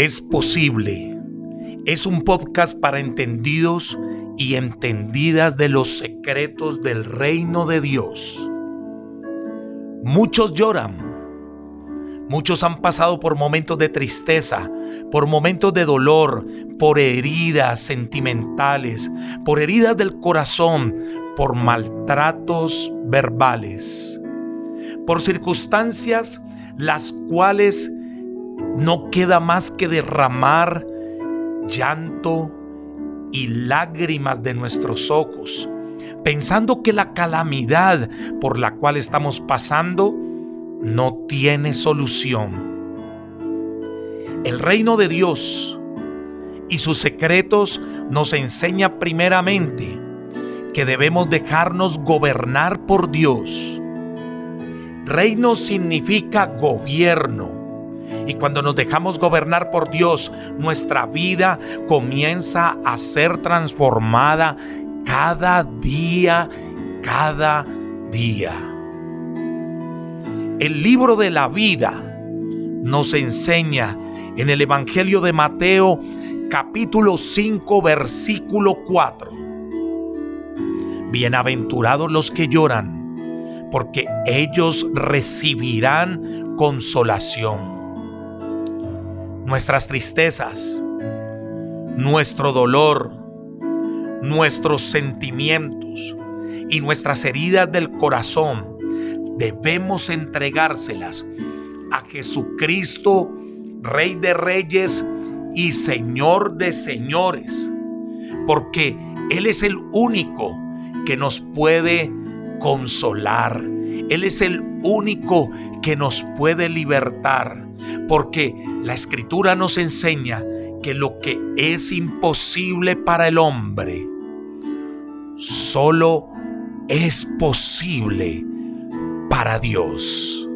Es posible. Es un podcast para entendidos y entendidas de los secretos del reino de Dios. Muchos lloran. Muchos han pasado por momentos de tristeza, por momentos de dolor, por heridas sentimentales, por heridas del corazón, por maltratos verbales, por circunstancias las cuales no queda más que derramar llanto y lágrimas de nuestros ojos, pensando que la calamidad por la cual estamos pasando no tiene solución. El reino de Dios y sus secretos nos enseña primeramente que debemos dejarnos gobernar por Dios. Reino significa gobierno y cuando nos dejamos gobernar por Dios, nuestra vida comienza a ser transformada cada día, cada día. El libro de la vida nos enseña en el Evangelio de Mateo capítulo 5 versículo 4. Bienaventurados los que lloran, porque ellos recibirán consolación nuestras tristezas, nuestro dolor, nuestros sentimientos y nuestras heridas del corazón, debemos entregárselas a Jesucristo, Rey de Reyes y Señor de Señores, porque Él es el único que nos puede consolar. Él es el único que nos puede libertar porque la escritura nos enseña que lo que es imposible para el hombre, solo es posible para Dios.